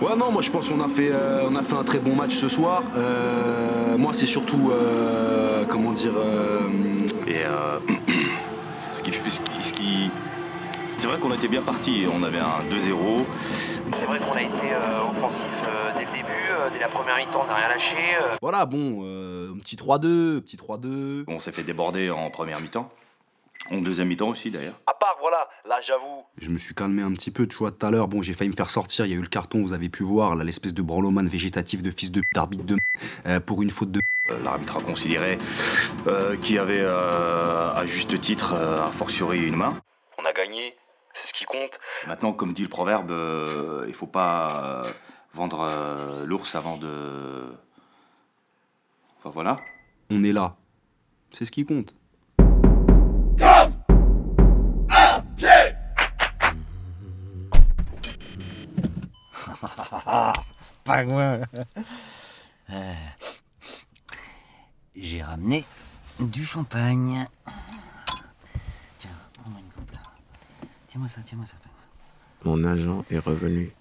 Ouais, non, moi je pense qu'on a fait, euh, on a fait un très bon match ce soir. Euh, moi, c'est surtout, euh, comment dire, et ce qui, ce qui, ce qui c'est vrai qu'on était bien parti. On avait un 2-0. C'est vrai qu'on a été offensif dès le début, dès la première mi-temps, on n'a rien lâché. Voilà, bon, un petit 3-2, petit 3-2. On s'est fait déborder en première mi-temps. En deuxième mi-temps aussi d'ailleurs. À part, voilà, là j'avoue. Je me suis calmé un petit peu, tu vois, tout à l'heure, bon, j'ai failli me faire sortir, il y a eu le carton, vous avez pu voir, là, l'espèce de branloman végétatif de fils de d'arbitre de euh, pour une faute de euh, L'arbitre a considéré euh, qu'il y avait à juste titre, a fortiori une main. On a gagné, c'est ce qui compte. Maintenant, comme dit le proverbe, il faut pas vendre l'ours avant de. Enfin voilà. On est là. C'est ce qui compte. Pingouin. Euh, j'ai ramené du champagne. Tiens, prends-moi une coupe là. Tiens-moi ça, tiens-moi ça. Mon agent est revenu.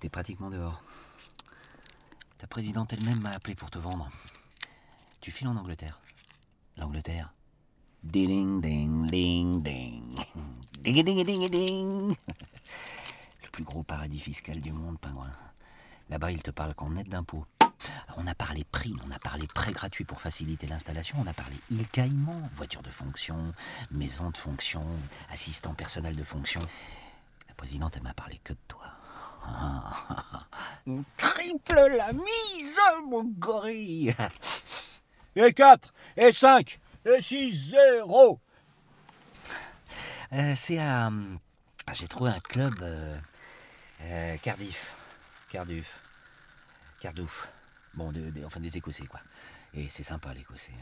T'es pratiquement dehors. Ta présidente elle-même m'a appelé pour te vendre. Tu files en Angleterre. L'Angleterre. Ding ding ding ding. Ding ding ding ding. Le plus gros paradis fiscal du monde, pingouin. Là-bas, ils te parlent qu'en net d'impôts. On a parlé prime, on a parlé prêt gratuit pour faciliter l'installation, on a parlé île caïman, voiture de fonction, maison de fonction, assistant personnel de fonction. La présidente, elle m'a parlé que de toi. triple la mise, mon gorille Et 4, et 5, et 6, 0 euh, C'est à... Ah, j'ai trouvé un club... Euh, euh, Cardiff. Cardiff. Cardouf. Bon, enfin des Écossais, quoi. Et c'est sympa, l'Écossais.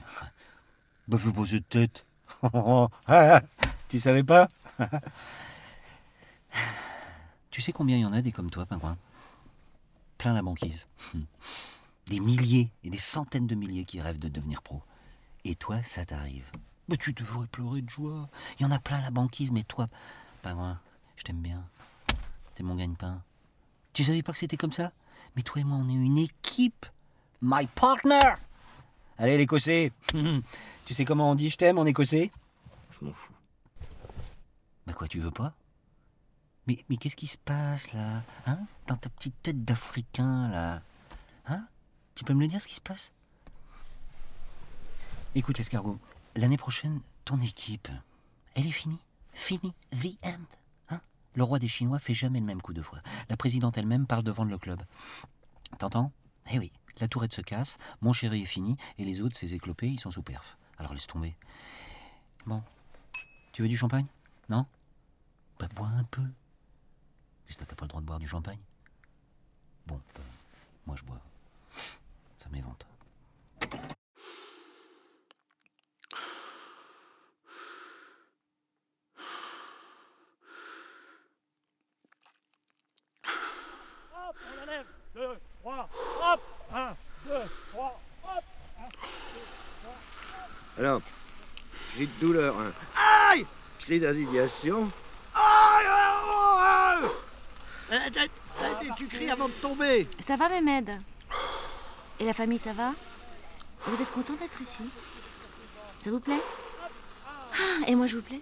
Bah, fais pas cette tête. tu savais pas? Tu sais combien il y en a des comme toi, pingouin? Plein la banquise. Des milliers et des centaines de milliers qui rêvent de devenir pro. Et toi, ça t'arrive. Mais tu devrais pleurer de joie. Il y en a plein la banquise, mais toi, pingouin, je t'aime bien. T'es mon gagne-pain. Tu savais pas que c'était comme ça? Mais toi et moi, on est une équipe. My partner Allez, l'écossais Tu sais comment on dit je t'aime en écossais? Je m'en fous. Bah quoi, tu veux pas? Mais, mais qu'est-ce qui se passe là? Hein? Dans ta petite tête d'Africain là Hein? Tu peux me le dire ce qui se passe? Écoute l'escargot, l'année prochaine, ton équipe, elle est finie. Finie. The end. Le roi des Chinois fait jamais le même coup de foi. La présidente elle-même parle de vendre le club. T'entends? Eh oui, la tourette se casse, mon chéri est fini, et les autres, ces éclopés, ils sont sous perf. Alors laisse tomber. Bon. Tu veux du champagne? Non? Bah bois un peu. Qu'est-ce que t'as pas le droit de boire du champagne? Bon, bah, moi je bois. Ça m'évente. Alors, cri de douleur, hein. Aïe! Cri d'indignation. Aïe, aïe, aïe! Tu cries avant de tomber. Ça va, Mehmed? Et la famille, ça va? Vous êtes content d'être ici? Ça vous plaît? Ah, Et moi, je vous plais?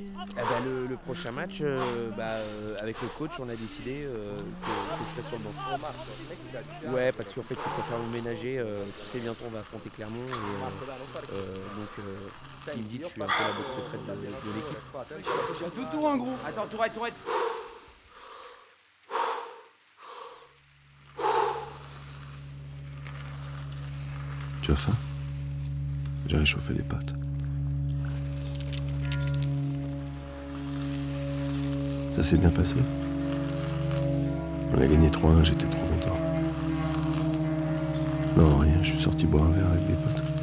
Eh ben, le, prochain match, euh, bah, euh, avec le coach, on a décidé euh, que, je serai sur le banc. Ouais, parce qu'en fait, il faut faire le ménager. tu sais, bientôt, on va affronter Clermont. donc, il me dit que je suis un peu la botte secrète de, de l'équipe. Deux tours, en gros. Attends, tourette, tourette. Tu as faim? J'ai réchauffé les pâtes. Ça s'est bien passé. On a gagné 3-1, j'étais trop content. Non, rien, je suis sorti boire un verre avec des potes.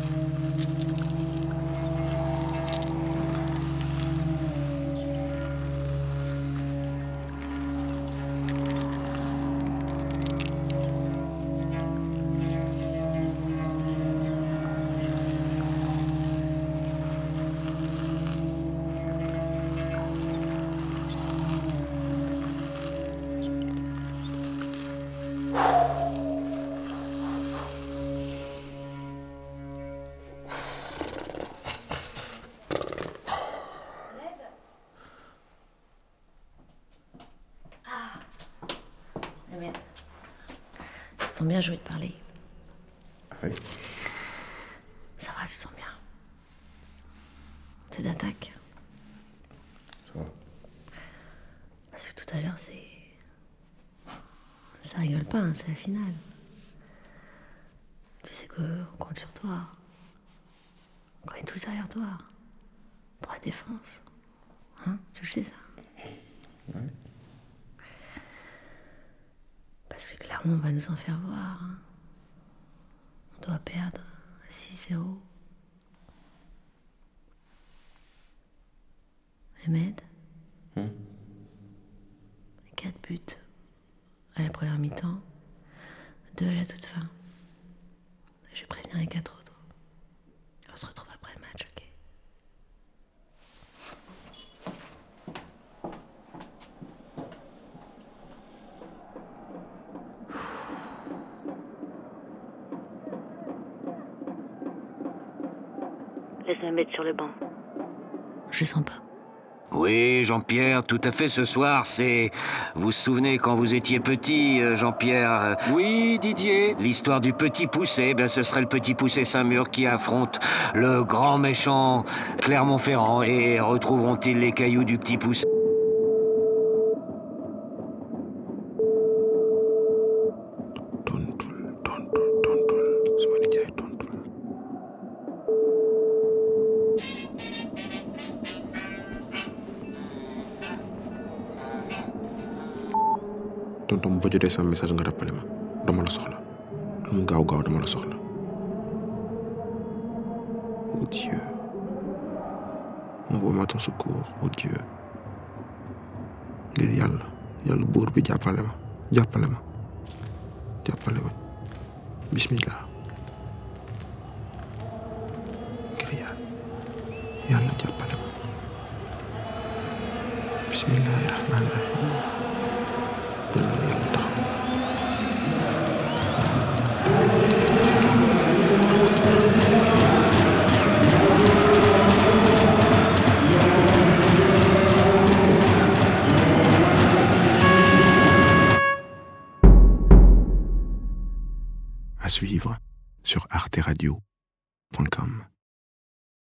Sens bien, je vais te parler. Ah oui Ça va, tu sens bien. C'est d'attaque. Ça va. Parce que tout à l'heure, c'est. Ça rigole pas, hein, c'est la finale. Tu sais qu'on compte sur toi. On est tous derrière toi. Pour la défense. Hein Tu le sais, ça Ouais. Parce que clairement, on va nous en faire voir. hein. On doit perdre 6-0. Ahmed Hum. 4 buts à la première mi-temps, 2 à la toute fin. Je préviens les 4 autres. On se retrouve après le match, ok Laisse-moi mettre sur le banc. Je sens pas. Oui, Jean-Pierre, tout à fait. Ce soir, c'est. Vous vous souvenez quand vous étiez petit, euh, Jean-Pierre? Euh, Oui, Didier. L'histoire du petit poussé, ben ce serait le petit poussé Saint-Mur qui affronte le grand méchant Clermont-Ferrand. Et retrouveront-ils les cailloux du petit poussé tonton boo jotee sama message nga rappelé ma. Dama la soxla. Mu gaaw gaaw dama la soxla. Oh Dieu. Envoie-moi ton secours. Oh Dieu. Ngir yàlla yàlla buur bi jàppale ma. Jàppale ma. Jàppale ma. Bismillah. Ngir yàlla yàlla jàppale ma. Bismillahi rahmaani rahim arteradio.com.